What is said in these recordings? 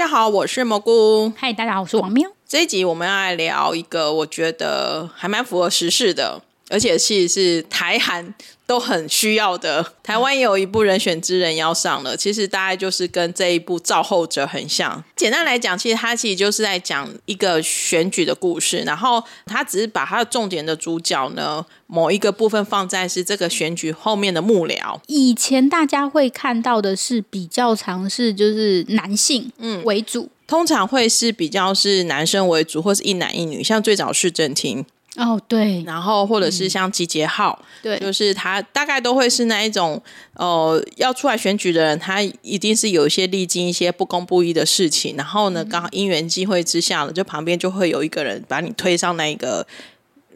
家好，我是蘑菇。嗨，大家好，我是王喵。这一集我们要来聊一个我觉得还蛮符合时事的，而且其实是台韩都很需要的。台湾也有一部人选之人要上了，其实大概就是跟这一部造后者很像。简单来讲，其实它其实就是在讲一个选举的故事，然后它只是把它的重点的主角呢，某一个部分放在是这个选举后面的幕僚。以前大家会看到的是比较常是就是男性嗯为主，嗯，通常会是比较是男生为主，或是一男一女，像最早是正廷。哦，对，然后或者是像集结号，对、嗯，就是他大概都会是那一种，呃，要出来选举的人，他一定是有一些历经一些不公不义的事情，然后呢，刚好因缘机会之下呢，就旁边就会有一个人把你推上那个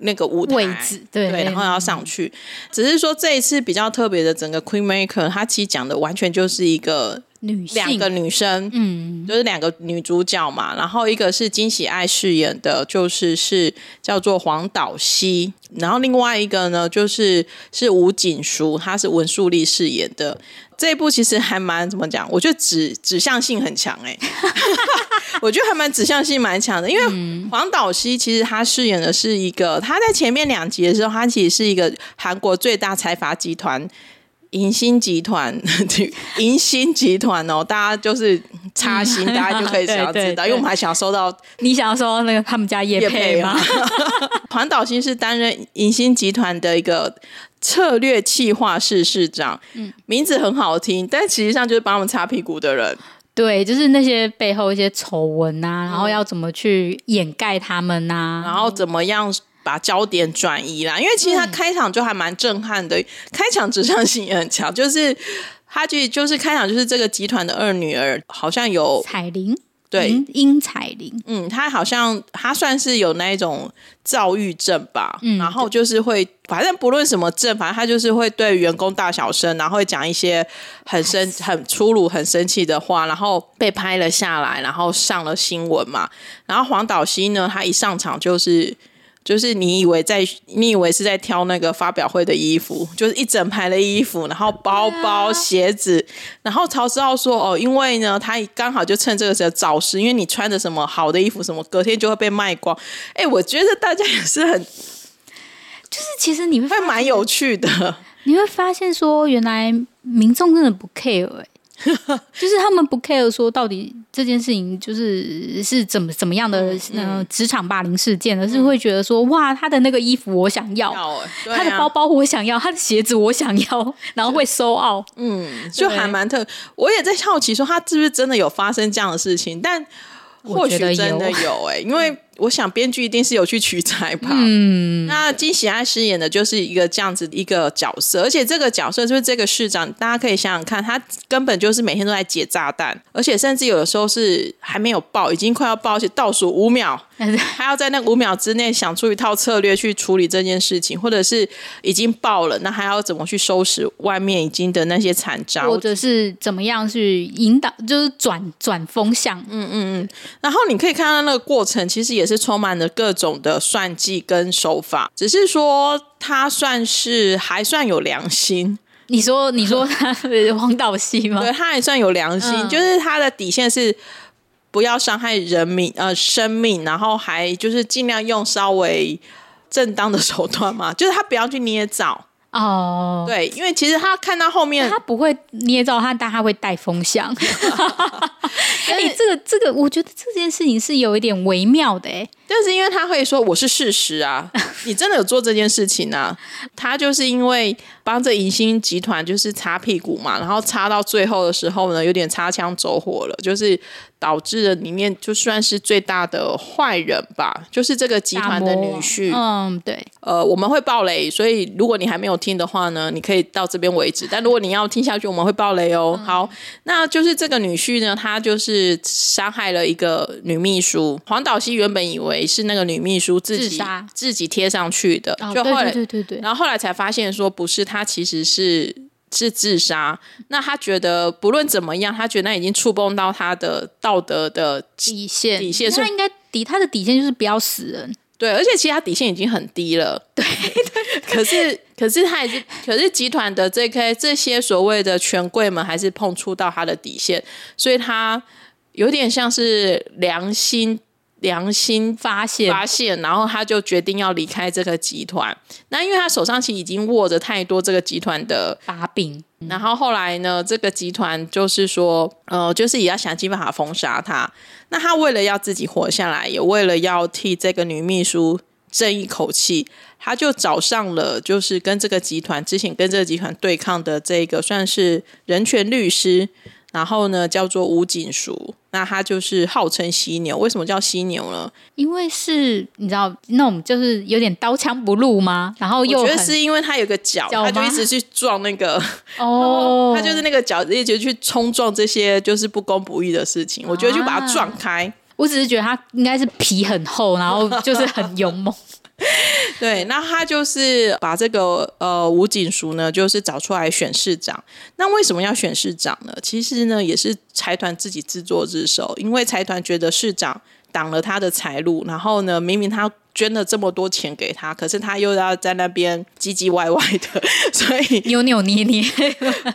那个舞台位置，对，对，然后要上去。只是说这一次比较特别的，整个 Queen Maker，他其实讲的完全就是一个。女两个女生，嗯，就是两个女主角嘛，然后一个是金喜爱饰演的，就是是叫做黄导希，然后另外一个呢，就是是吴景淑，她是文素丽饰演的。这一部其实还蛮怎么讲？我觉得指指向性很强哎、欸，我觉得还蛮指向性蛮强的，因为黄导熙其实她饰演的是一个，她在前面两集的时候，她其实是一个韩国最大财阀集团。银星集团，银星集团哦，大家就是插心，大家就可以想要知道，因为我们还想要收到，你想要收到那个他们家业配吗？环岛星是担任银星集团的一个策略企划室室长，嗯，名字很好听，但实际上就是帮我们擦屁股的人，对，就是那些背后一些丑闻啊，然后要怎么去掩盖他们呐、啊，然后怎么样？把焦点转移啦，因为其实他开场就还蛮震撼的，开场指向性也很强，就是他就就是开场就是这个集团的二女儿好像有彩铃，对，殷彩铃，嗯，她好像她算是有那一种躁郁症吧，嗯，然后就是会反正不论什么症，反正她就是会对员工大小声，然后会讲一些很生很粗鲁、很生气的话，然后被拍了下来，然后上了新闻嘛，然后黄导希呢，他一上场就是。就是你以为在，你以为是在挑那个发表会的衣服，就是一整排的衣服，然后包包、鞋子，然后曹思浩说哦，因为呢，他刚好就趁这个时候造势，因为你穿着什么好的衣服，什么隔天就会被卖光。哎，我觉得大家也是很，就是其实你会会蛮有趣的，你会发现说，原来民众真的不 care。就是他们不 care 说到底这件事情就是是怎么怎么样的呃职场霸凌事件，而是会觉得说哇，他的那个衣服我想要，他的包包我想要，他的鞋子我想要，然后会收奥，嗯，就还蛮特。我也在好奇说他是不是真的有发生这样的事情，但或许真的有。哎、欸，因为。我想编剧一定是有去取材吧。嗯，那金喜爱饰演的就是一个这样子一个角色，而且这个角色就是这个市长，大家可以想想看，他根本就是每天都在解炸弹，而且甚至有的时候是还没有爆，已经快要爆，而且倒数五秒，还要在那五秒之内想出一套策略去处理这件事情，或者是已经爆了，那还要怎么去收拾外面已经的那些残渣，或者是怎么样去引导，就是转转风向。嗯嗯嗯。然后你可以看到那个过程，其实也。也是充满了各种的算计跟手法，只是说他算是还算有良心。你说，你说他是黄导希吗？对，他还算有良心，嗯、就是他的底线是不要伤害人民呃生命，然后还就是尽量用稍微正当的手段嘛，就是他不要去捏造。哦，对，因为其实他看到后面，他不会捏造他，但他会带风向。哎、欸，这个这个，我觉得这件事情是有一点微妙的哎。但是因为他会说我是事实啊，你真的有做这件事情啊？他就是因为帮着银星集团就是擦屁股嘛，然后擦到最后的时候呢，有点擦枪走火了，就是。导致了里面就算是最大的坏人吧，就是这个集团的女婿。嗯，对。呃，我们会爆雷，所以如果你还没有听的话呢，你可以到这边为止。但如果你要听下去，我们会爆雷哦。嗯、好，那就是这个女婿呢，他就是伤害了一个女秘书。黄导熙原本以为是那个女秘书自己自自己贴上去的，哦、就后来对对对对，然后后来才发现说不是，她其实是。是自杀，那她觉得不论怎么样，她觉得那已经触碰到她的道德的底线，底线，他应该底她的底线就是不要死人。对，而且其实他底线已经很低了。对，可是可是他也是，可是集团的这个这些所谓的权贵们还是碰触到他的底线，所以他有点像是良心。良心发现，发现，然后他就决定要离开这个集团。那因为他手上其实已经握着太多这个集团的把柄。然后后来呢，这个集团就是说，呃，就是也要想尽办法封杀他。那他为了要自己活下来，也为了要替这个女秘书争一口气，他就找上了就是跟这个集团之前跟这个集团对抗的这个算是人权律师。然后呢，叫做吴锦淑，那他就是号称犀牛。为什么叫犀牛呢？因为是你知道那种就是有点刀枪不入吗？然后又我觉得是因为他有个角，他就一直去撞那个哦，他就是那个角一直去冲撞这些就是不公不义的事情。我觉得就把它撞开。啊，我只是觉得他应该是皮很厚，然后就是很勇猛。对，那他就是把这个呃吴景淑呢，就是找出来选市长。那为什么要选市长呢？其实呢，也是财团自己自作自受，因为财团觉得市长挡了他的财路，然后呢，明明他捐了这么多钱给他，可是他又要在那边唧唧歪歪的，所以扭扭捏捏，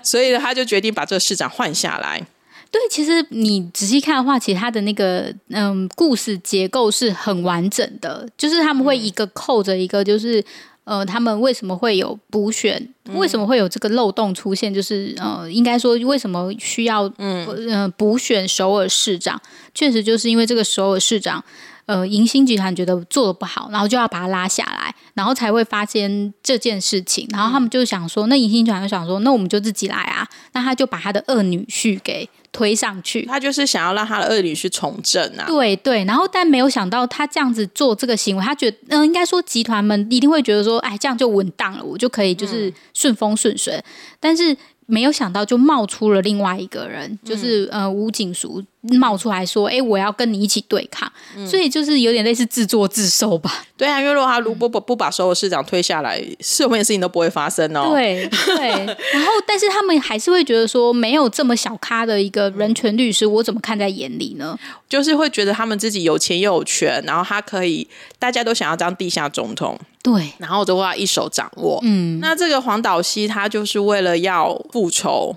所以，他就决定把这个市长换下来。对，其实你仔细看的话，其实他的那个嗯故事结构是很完整的，就是他们会一个扣着一个，就是呃，他们为什么会有补选，为什么会有这个漏洞出现，就是呃，应该说为什么需要嗯。呃补选首尔市长，确实就是因为这个首尔市长。呃，银星集团觉得做的不好，然后就要把他拉下来，然后才会发现这件事情。然后他们就想说，那银星集团就想说，那我们就自己来啊。那他就把他的二女婿给推上去，他就是想要让他的二女婿从政啊。对对，然后但没有想到他这样子做这个行为，他觉得，嗯、呃，应该说集团们一定会觉得说，哎，这样就稳当了，我就可以就是顺风顺水。嗯、但是。没有想到，就冒出了另外一个人，就是呃吴景淑冒出来说：“哎，我要跟你一起对抗。嗯”所以就是有点类似自作自受吧。对啊，因为如果他如果不不把所有市长推下来，是有什么事情都不会发生哦。对对，然后但是他们还是会觉得说，没有这么小咖的一个人权律师，我怎么看在眼里呢？就是会觉得他们自己有钱又有权，然后他可以，大家都想要当地下总统。对，然后的话一手掌握。嗯，那这个黄岛西他就是为了要复仇，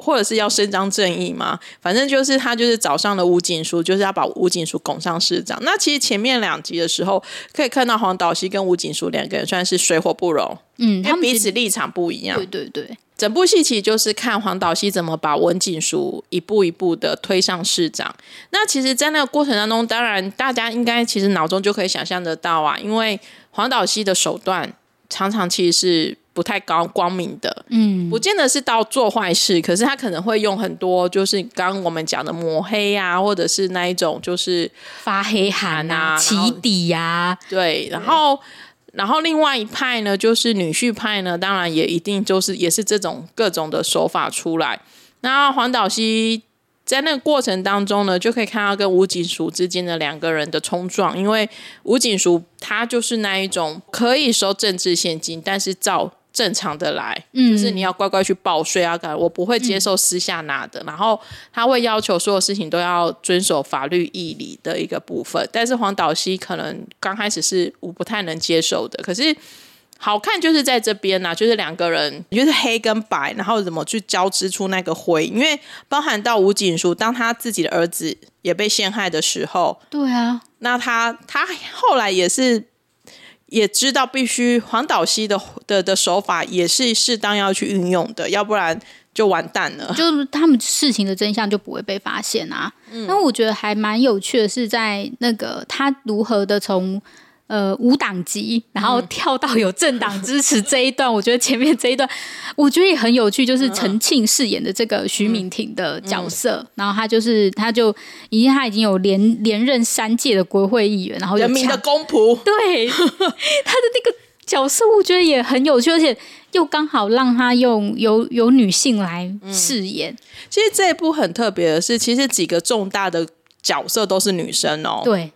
或者是要伸张正义嘛？反正就是他就是找上了吴景书，就是要把吴景书拱上市长。那其实前面两集的时候，可以看到黄导熙跟吴景书两个人算是水火不容。嗯，他们彼此立场不一样。对对对，整部戏其实就是看黄导熙怎么把文景书一步一步的推上市长。那其实，在那个过程当中，当然大家应该其实脑中就可以想象得到啊，因为。黄导熙的手段常常其实是不太高光明的，嗯，不见得是到做坏事，可是他可能会用很多，就是刚刚我们讲的抹黑啊，或者是那一种就是发黑函啊、起底呀、啊，对，然后然后另外一派呢，就是女婿派呢，当然也一定就是也是这种各种的手法出来，那黄岛西。在那个过程当中呢，就可以看到跟吴景淑之间的两个人的冲撞，因为吴景淑他就是那一种可以收政治现金，但是照正常的来，嗯，就是你要乖乖去报税啊，我不会接受私下拿的，嗯，然后他会要求所有事情都要遵守法律义理的一个部分，但是黄岛西可能刚开始是我不太能接受的，可是。好看就是在这边呐、啊，就是两个人，就是黑跟白，然后怎么去交织出那个灰？因为包含到吴景书，当他自己的儿子也被陷害的时候，对啊，那他他后来也是也知道必须黄岛西的的的手法也是适当要去运用的，要不然就完蛋了。就是他们事情的真相就不会被发现啊。那、嗯、我觉得还蛮有趣的是，在那个他如何的从。呃，无党籍，然后跳到有政党支持这一段，嗯、我觉得前面这一段，我觉得也很有趣，就是陈庆饰演的这个徐敏婷的角色，嗯嗯、然后他就是他就已经他已经有连连任三届的国会议员，然后人民的公仆，对他的那个角色，我觉得也很有趣，而且又刚好让他用有有女性来饰演、嗯。其实这一部很特别的是，其实几个重大的角色都是女生哦。对。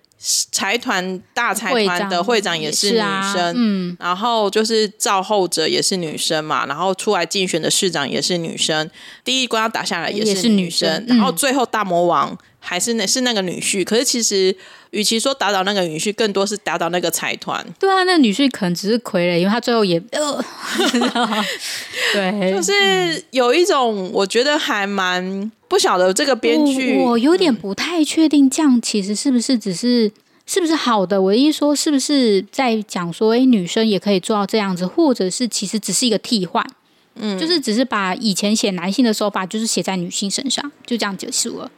财团大财团的会长也是女生，啊、嗯，然后就是造后者也是女生嘛，然后出来竞选的市长也是女生，第一关要打下来也是女生，女生然后最后大魔王还是那是那个女婿，可是其实与其说打倒那个女婿，更多是打倒那个财团。对啊，那个女婿可能只是傀儡，因为他最后也呃，对，就是有一种我觉得还蛮。不晓得这个编剧，我有点不太确定，这样其实是不是只是是不是好的？我的意思说，是不是在讲说，哎，女生也可以做到这样子，或者是其实只是一个替换，嗯，就是只是把以前写男性的手法，就是写在女性身上，就这样结束了，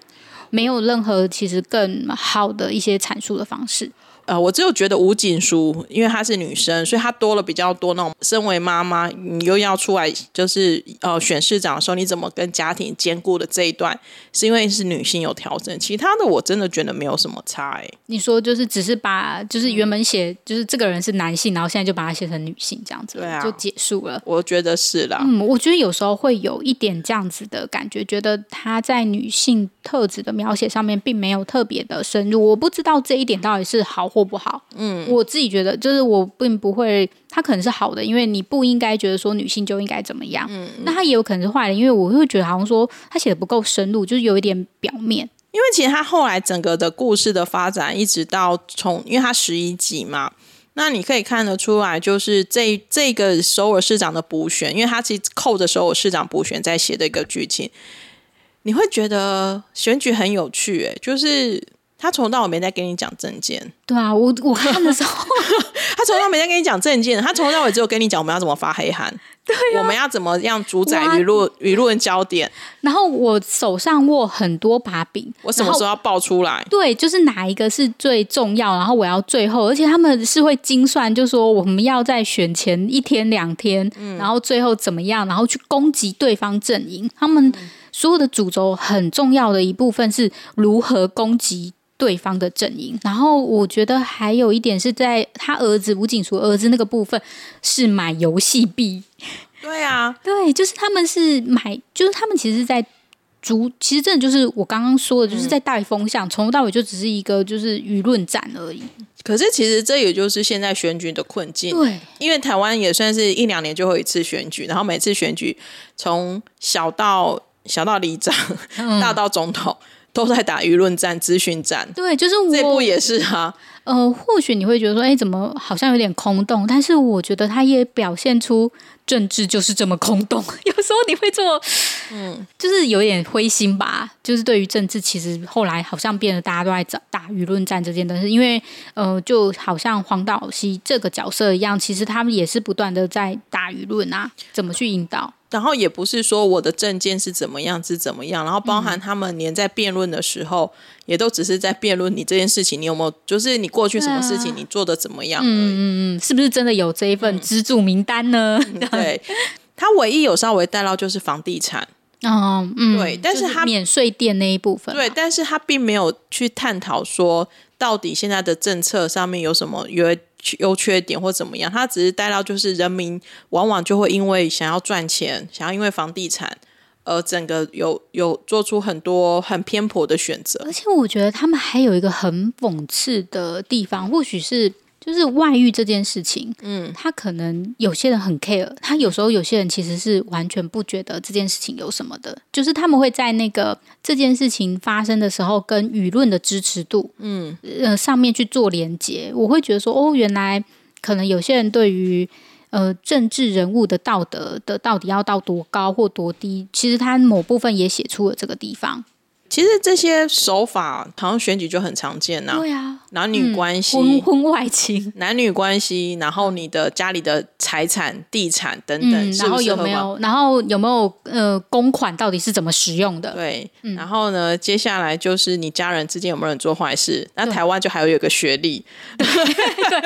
没有任何其实更好的一些阐述的方式。呃，我只有觉得吴锦书，因为她是女生，所以她多了比较多那种身为妈妈，你又要出来就是呃选市长的时候，你怎么跟家庭兼顾的这一段，是因为是女性有调整，其他的我真的觉得没有什么差哎。你说就是只是把就是原本写就是这个人是男性，然后现在就把他写成女性这样子，对啊，就结束了。我觉得是啦，嗯，我觉得有时候会有一点这样子的感觉，觉得他在女性特质的描写上面并没有特别的深入，我不知道这一点到底是好。或不好，嗯，我自己觉得就是我并不会，他可能是好的，因为你不应该觉得说女性就应该怎么样，嗯，那他也有可能是坏的，因为我会觉得好像说他写的不够深入，就是有一点表面。因为其实他后来整个的故事的发展，一直到从，因为他十一集嘛，那你可以看得出来，就是这这个首尔市长的补选，因为他其实扣着首尔市长补选在写的一个剧情，你会觉得选举很有趣，哎，就是。他从头到尾没在跟你讲证件，对啊，我我看的时候，他从头到尾没在跟你讲证件，他从头到尾只有跟你讲我们要怎么发黑函，对、啊，我们要怎么样主宰舆论舆论焦点。然后我手上握很多把柄，我什么时候要爆出来？对，就是哪一个是最重要，然后我要最后，而且他们是会精算，就说我们要在选前一天两天，嗯、然后最后怎么样，然后去攻击对方阵营。他们所有的主轴很重要的一部分是如何攻击。对方的阵营，然后我觉得还有一点是在他儿子吴景书儿子那个部分是买游戏币，对啊，对，就是他们是买，就是他们其实是在主，其实真的就是我刚刚说的，就是在带风向，从头到尾就只是一个就是舆论战而已。可是其实这也就是现在选举的困境，对，因为台湾也算是一两年就会一次选举，然后每次选举从小到小到里长，嗯、大到总统。都在打舆论战、资讯战，对，就是我这部也是啊。呃，或许你会觉得说，哎，怎么好像有点空洞？但是我觉得他也表现出政治就是这么空洞。有时候你会做，嗯，就是有点灰心吧。就是对于政治，其实后来好像变得大家都在打打舆论战这件东西，因为呃，就好像黄导西这个角色一样，其实他们也是不断的在打舆论啊，怎么去引导。然后也不是说我的证件是怎么样是怎么样，然后包含他们连在辩论的时候，嗯、也都只是在辩论你这件事情，你有没有就是你过去什么事情你做的怎么样？嗯嗯嗯，是不是真的有这一份资助名单呢？嗯、对，他唯一有稍微带到就是房地产，哦，嗯，对，但是他免税店那一部分，对，但是他并没有去探讨说到底现在的政策上面有什么优。优缺点或怎么样，他只是带到就是人民往往就会因为想要赚钱，想要因为房地产，而整个有有做出很多很偏颇的选择。而且我觉得他们还有一个很讽刺的地方，或许是。就是外遇这件事情，嗯，他可能有些人很 care，他有时候有些人其实是完全不觉得这件事情有什么的，就是他们会在那个这件事情发生的时候，跟舆论的支持度，嗯，呃，上面去做连接。我会觉得说，哦，原来可能有些人对于呃政治人物的道德的到底要到多高或多低，其实他某部分也写出了这个地方。其实这些手法好像选举就很常见呐。对啊，男女关系、婚婚外情、男女关系，然后你的家里的财产、地产等等，嗯、然后有没有，然后有没有呃公款到底是怎么使用的？对，然后呢，接下来就是你家人之间有没有人做坏事？那台湾就还有一个学历，对对，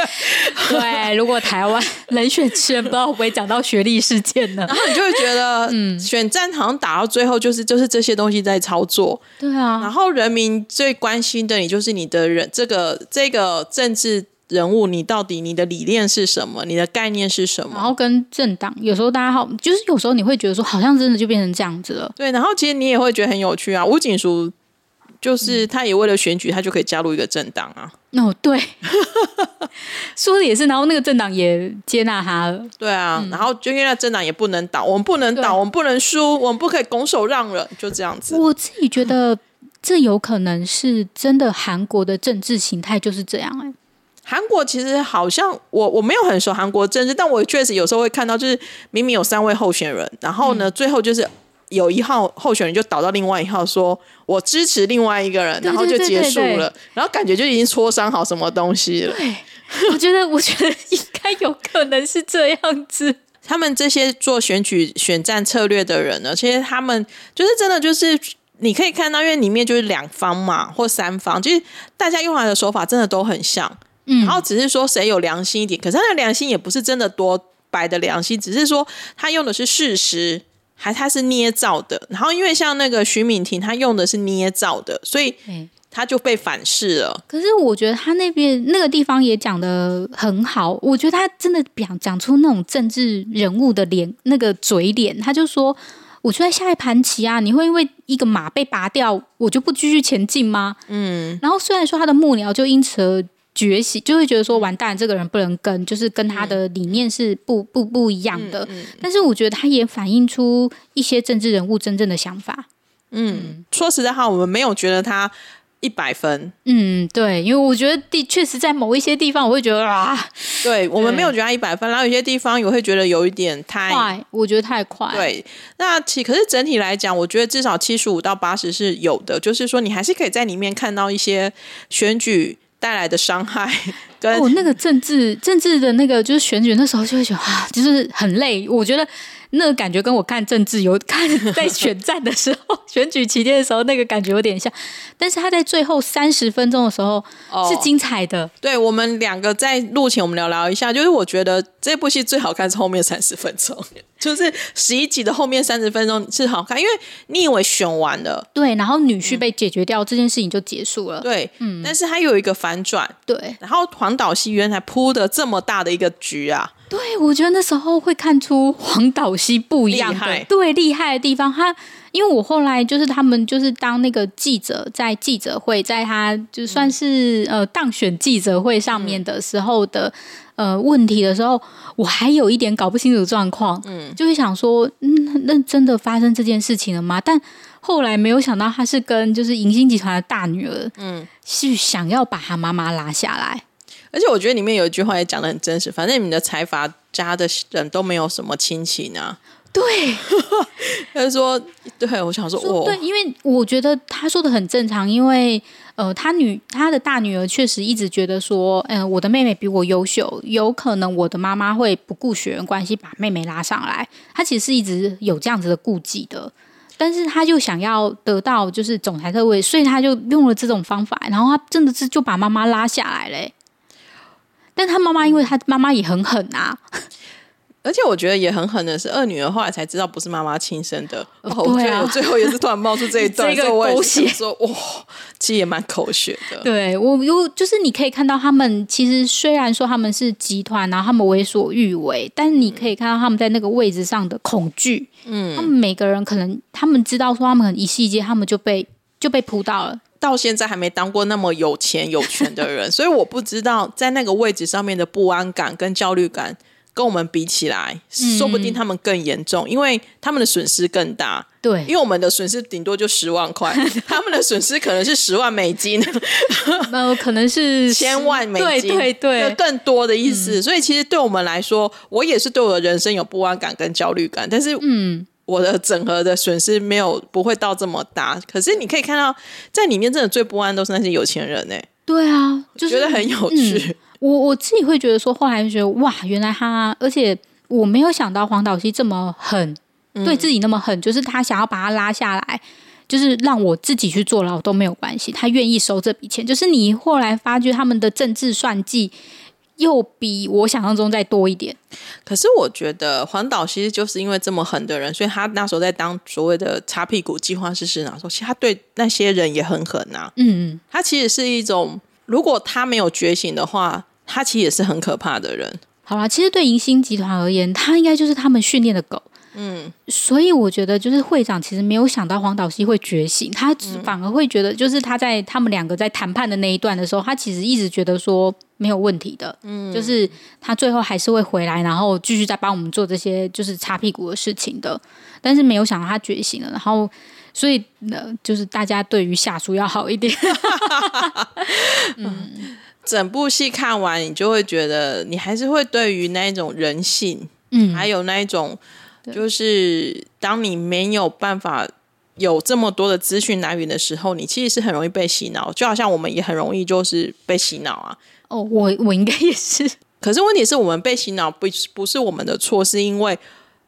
对，如果台湾人选之人不知道会不会讲到学历事件呢？然后你就会觉得，嗯，选战好像打到最后就是就是这些东西在操作。对啊，然后人民最关心的你就是你的人，这个这个政治人物，你到底你的理念是什么？你的概念是什么？然后跟政党，有时候大家好，就是有时候你会觉得说，好像真的就变成这样子了。对，然后其实你也会觉得很有趣啊。吴景淑就是他也为了选举，他就可以加入一个政党啊。哦，对，说的也是。然后那个政党也接纳他了。对啊，嗯、然后就因为政党也不能倒，我们不能倒，我们不能输，我们不可以拱手让人，就这样子。我自己觉得这有可能是真的，韩国的政治形态就是这样哎、欸。韩国其实好像我我没有很熟韩国政治，但我确实有时候会看到，就是明明有三位候选人，然后呢，嗯、最后就是。有一号候选人就倒到另外一号，说我支持另外一个人，然后就结束了，然后感觉就已经磋商好什么东西了。对，我觉得，我觉得应该有可能是这样子。他们这些做选举选战策略的人呢，其实他们就是真的就是你可以看到，因为里面就是两方嘛，或三方，就是大家用来的手法真的都很像，嗯，然后只是说谁有良心一点，可是他的良心也不是真的多白的良心，只是说他用的是事实。还他是捏造的，然后因为像那个徐敏婷，她用的是捏造的，所以他就被反噬了。可是我觉得他那边那个地方也讲的很好，我觉得他真的讲讲出那种政治人物的脸，那个嘴脸，他就说：“我就在下一盘棋啊，你会因为一个马被拔掉，我就不继续前进吗？”嗯，然后虽然说他的幕僚就因此而。觉醒就会觉得说完蛋，这个人不能跟，就是跟他的理念是不不不一样的。但是我觉得他也反映出一些政治人物真正的想法。嗯，说实在话，我们没有觉得他一百分。嗯，对，因为我觉得的确实在某一些地方，我会觉得啊，对我们没有觉得他一百分，然后有些地方也会觉得有一点太快，我觉得太快。对，那其可是整体来讲，我觉得至少七十五到八十是有的，就是说你还是可以在里面看到一些选举。带来的伤害跟，跟哦，那个政治政治的那个就是选举那时候就会觉得啊，就是很累。我觉得那个感觉跟我看政治有看在选战的时候，选举期间的时候那个感觉有点像。但是他在最后三十分钟的时候是精彩的。哦、对，我们两个在录前我们聊聊一下，就是我觉得这部戏最好看是后面三十分钟。就是十一集的后面三十分钟是好看，因为你以为选完了，对，然后女婿被解决掉，嗯、这件事情就结束了，对，嗯，但是他有一个反转，对，然后黄岛戏原来铺的这么大的一个局啊，对，我觉得那时候会看出黄导西不一样的，对，厉害的地方，他因为我后来就是他们就是当那个记者在记者会，在他就算是、嗯、呃当选记者会上面的时候的。呃，问题的时候，我还有一点搞不清楚状况，嗯，就会想说，嗯，那真的发生这件事情了吗？但后来没有想到，他是跟就是银星集团的大女儿，嗯，是想要把他妈妈拉下来。而且我觉得里面有一句话也讲的很真实，反正你们的财阀家的人都没有什么亲戚呢。对，他就说，对，我想说，我对，因为我觉得他说的很正常，因为。呃，他女他的大女儿确实一直觉得说，嗯、呃，我的妹妹比我优秀，有可能我的妈妈会不顾血缘关系把妹妹拉上来。他其实是一直有这样子的顾忌的，但是他就想要得到就是总裁特位，所以他就用了这种方法，然后他真的是就把妈妈拉下来嘞。但他妈妈，因为他妈妈也很狠啊。而且我觉得也很狠的是，二女儿后来才知道不是妈妈亲生的。然后我觉得我最后也是突然冒出这一段，这个狗血说哇，其实也蛮狗血的。对我有，就是你可以看到他们其实虽然说他们是集团，然后他们为所欲为，但是你可以看到他们在那个位置上的恐惧。嗯，他们每个人可能他们知道说他们很一夕间他们就被就被扑到了，到现在还没当过那么有钱有权的人，所以我不知道在那个位置上面的不安感跟焦虑感。跟我们比起来，说不定他们更严重，嗯、因为他们的损失更大。对，因为我们的损失顶多就十万块，他们的损失可能是十万美金，那可能是千万美金，对对对，更多的意思。嗯、所以其实对我们来说，我也是对我的人生有不安感跟焦虑感，但是嗯。我的整合的损失没有不会到这么大。可是你可以看到，在里面真的最不安都是那些有钱人呢、欸。对啊，就是觉得很有趣。嗯、我我自己会觉得说，后来就觉得哇，原来他，而且我没有想到黄导熙这么狠，嗯、对自己那么狠，就是他想要把他拉下来。就是让我自己去坐牢都没有关系，他愿意收这笔钱。就是你后来发觉他们的政治算计又比我想象中再多一点。可是我觉得黄导其实就是因为这么狠的人，所以他那时候在当所谓的擦屁股计划师师长的时候，其实他对那些人也很狠呐。嗯嗯，他其实是一种，如果他没有觉醒的话，他其实也是很可怕的人。好啦，其实对银星集团而言，他应该就是他们训练的狗。嗯，所以我觉得就是会长其实没有想到黄导希会觉醒，他反而会觉得就是他在他们两个在谈判的那一段的时候，他其实一直觉得说没有问题的，嗯，就是他最后还是会回来，然后继续再帮我们做这些就是擦屁股的事情的，但是没有想到他觉醒了，然后所以呢，就是大家对于下属要好一点。嗯，整部戏看完，你就会觉得你还是会对于那一种人性，嗯，还有那一种。就是当你没有办法有这么多的资讯来源的时候，你其实是很容易被洗脑，就好像我们也很容易就是被洗脑啊。哦，我我应该也是。可是问题是我们被洗脑不不是我们的错，是因为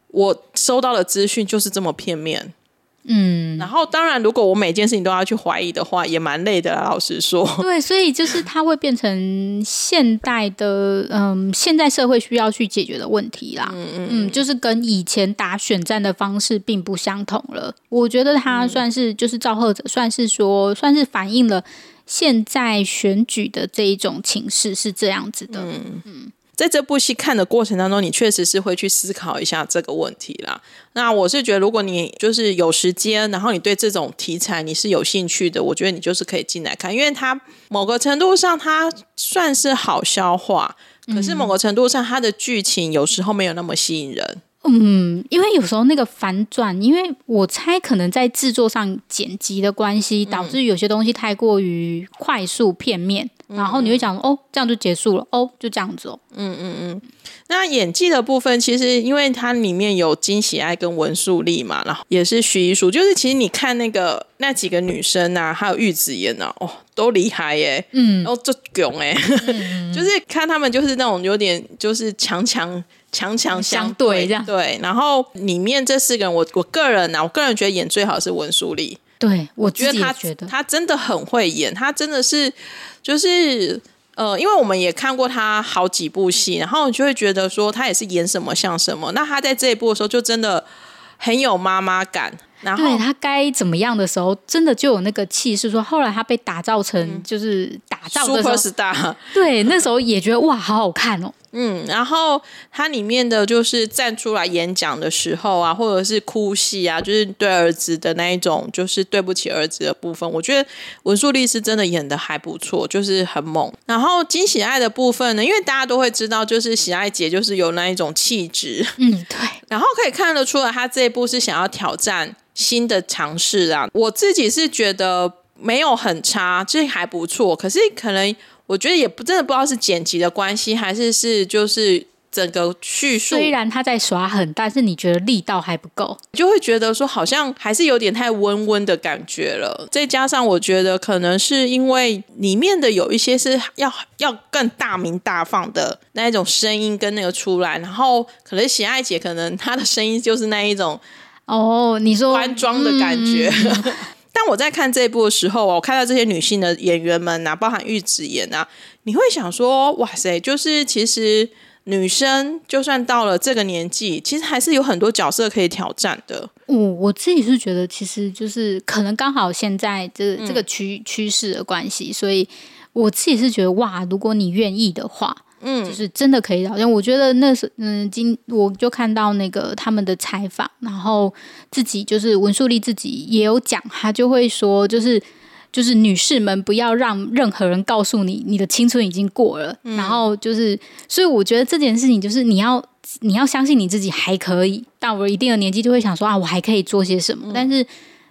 我收到的资讯就是这么片面。嗯，然后当然，如果我每件事情都要去怀疑的话，也蛮累的啦。老实说，对，所以就是它会变成现代的，嗯，现在社会需要去解决的问题啦。嗯嗯嗯，就是跟以前打选战的方式并不相同了。我觉得它算是就是造贺者，算是说算是反映了现在选举的这一种情势是这样子的。嗯嗯。在这部戏看的过程当中，你确实是会去思考一下这个问题啦。那我是觉得，如果你就是有时间，然后你对这种题材你是有兴趣的，我觉得你就是可以进来看，因为它某个程度上它算是好消化，可是某个程度上它的剧情有时候没有那么吸引人。嗯，因为有时候那个反转，因为我猜可能在制作上剪辑的关系，导致有些东西太过于快速片面。然后你会讲哦，这样就结束了哦，就这样子哦。嗯嗯嗯。那演技的部分，其实因为它里面有金喜爱跟文素丽嘛，然后也是徐艺淑，就是其实你看那个那几个女生啊，还有玉子妍啊，哦，都厉害耶。嗯。然后就囧哎，嗯、就是看他们就是那种有点就是强强强强相对这样。对。然后里面这四个人，我我个人啊，我个人觉得演最好是文素丽。对，我觉得他觉得他真的很会演，他真的是就是呃，因为我们也看过他好几部戏，然后你就会觉得说他也是演什么像什么。那他在这一部的时候就真的很有妈妈感，然后对他该怎么样的时候，真的就有那个气势。说后来他被打造成就是打造的 super star，对，那时候也觉得哇，好好看哦。嗯，然后它里面的就是站出来演讲的时候啊，或者是哭戏啊，就是对儿子的那一种，就是对不起儿子的部分，我觉得文素丽是真的演的还不错，就是很猛。然后金喜爱的部分呢，因为大家都会知道，就是喜爱姐就是有那一种气质，嗯，对。然后可以看得出来，他这一部是想要挑战新的尝试啊。我自己是觉得没有很差，这还不错，可是可能。我觉得也不真的不知道是剪辑的关系，还是是就是整个叙述。虽然他在耍狠，但是你觉得力道还不够，就会觉得说好像还是有点太温温的感觉了。再加上我觉得可能是因为里面的有一些是要要更大鸣大放的那一种声音跟那个出来，然后可能喜爱姐可能她的声音就是那一种哦，你说端庄的感觉。嗯 当我在看这一部的时候，我看到这些女性的演员们啊，包含玉子妍啊，你会想说，哇塞，就是其实女生就算到了这个年纪，其实还是有很多角色可以挑战的。我、嗯、我自己是觉得，其实就是可能刚好现在这这个趋趋势的关系，所以我自己是觉得，哇，如果你愿意的话。嗯，就是真的可以好像我觉得那是嗯，今我就看到那个他们的采访，然后自己就是文素丽自己也有讲，他就会说，就是就是女士们不要让任何人告诉你你的青春已经过了，嗯、然后就是，所以我觉得这件事情就是你要你要相信你自己还可以，到了一定的年纪就会想说啊，我还可以做些什么，嗯、但是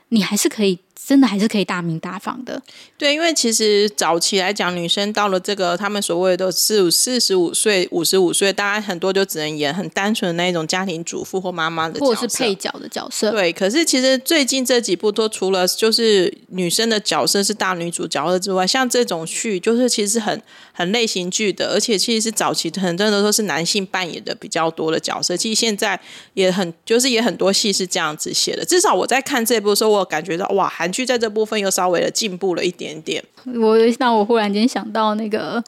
你还是可以真的还是可以大名大放的。对，因为其实早期来讲，女生到了这个他们所谓的四五四十五岁、五十五岁，大概很多就只能演很单纯的那种家庭主妇或妈妈的角色，或者是配角的角色。对，可是其实最近这几部都除了就是女生的角色是大女主角色之外，像这种剧就是其实很很类型剧的，而且其实是早期很多人都是男性扮演的比较多的角色。其实现在也很就是也很多戏是这样子写的。至少我在看这部的时候，我感觉到哇，韩剧在这部分又稍微的进步了一点点。我那我忽然间想到那个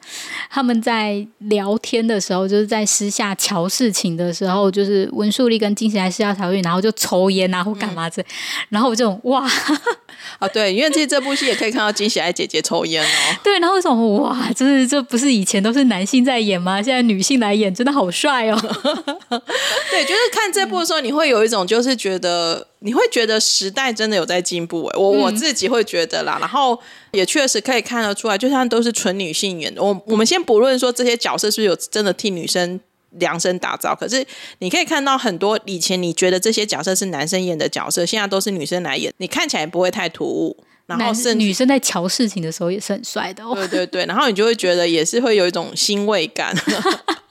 他们在聊天的时候，就是在私下瞧事情的时候，就是文素丽跟金喜来私下调解，然后就抽烟啊或干嘛这，嗯、然后我就哇 啊对，因为其实这部戏也可以看到金喜爱姐姐抽烟哦。对，然后为什么哇，就是这不是以前都是男性在演吗？现在女性来演，真的好帅哦。对，就是看这部的时候，你会有一种就是觉得。你会觉得时代真的有在进步哎，我我自己会觉得啦，嗯、然后也确实可以看得出来，就像都是纯女性演的。我我们先不论说这些角色是不是有真的替女生量身打造，可是你可以看到很多以前你觉得这些角色是男生演的角色，现在都是女生来演，你看起来不会太突兀。然后是女生在瞧事情的时候也是很帅的哦。对对对，然后你就会觉得也是会有一种欣慰感。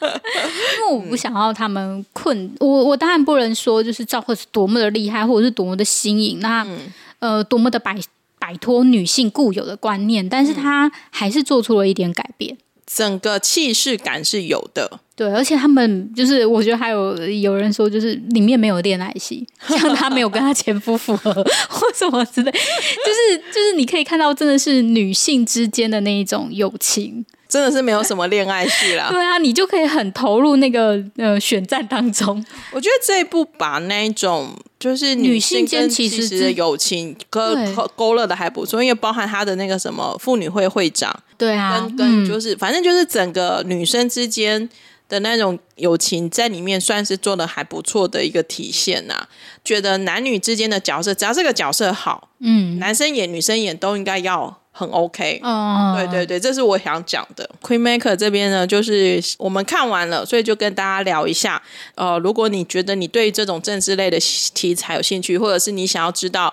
因为我不想要他们困我，我当然不能说就是赵赫是多么的厉害，或者是多么的新颖，那、嗯、呃多么的摆摆脱女性固有的观念，但是他还是做出了一点改变。整个气势感是有的，对，而且他们就是，我觉得还有有人说，就是里面没有恋爱戏，像他没有跟他前夫复合或什么之类，就是就是你可以看到，真的是女性之间的那一种友情。真的是没有什么恋爱戏啦。对啊，你就可以很投入那个呃选战当中。我觉得这一部把那种就是女性间其实的友情勾勾勒的还不错，因为包含他的那个什么妇女会会长，对啊，跟跟就是、嗯、反正就是整个女生之间的那种友情在里面算是做的还不错的一个体现呐、啊。觉得男女之间的角色，只要这个角色好，嗯，男生演女生演都应该要。很 OK，嗯，对对对，这是我想讲的。Queen Maker 这边呢，就是我们看完了，所以就跟大家聊一下。呃，如果你觉得你对这种政治类的题材有兴趣，或者是你想要知道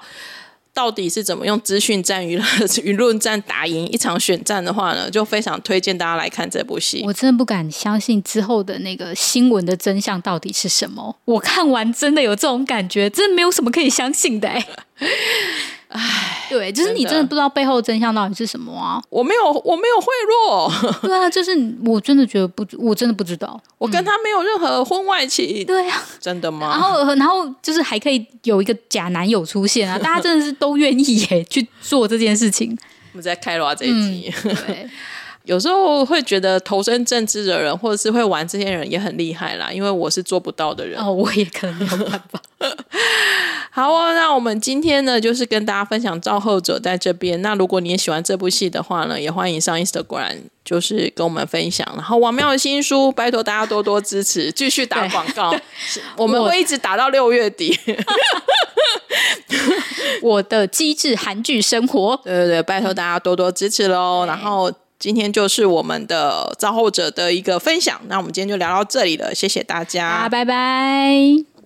到底是怎么用资讯战、舆 论舆论战打赢一场选战的话呢，就非常推荐大家来看这部戏。我真的不敢相信之后的那个新闻的真相到底是什么。我看完真的有这种感觉，真的没有什么可以相信的哎。唉，对，就是你真的不知道背后真相到底是什么啊！我没有，我没有贿赂。对啊，就是我真的觉得不，我真的不知道，我跟他没有任何婚外情。对啊，真的吗？然后，然后就是还可以有一个假男友出现啊！大家真的是都愿意耶去做这件事情。我们在开罗这一集，嗯、对。有时候会觉得投身政治的人，或者是会玩这些人也很厉害啦，因为我是做不到的人。哦，我也可能没有办法。好哦，那我们今天呢，就是跟大家分享《造后者》在这边。那如果你也喜欢这部戏的话呢，也欢迎上 Instagram，就是跟我们分享。然后王妙的新书，拜托大家多多支持，继续打广告，我们会一直打到六月底。我的机智韩剧生活，对对对，拜托大家多多支持喽。然后今天就是我们的《造后者》的一个分享，那我们今天就聊到这里了，谢谢大家，拜拜。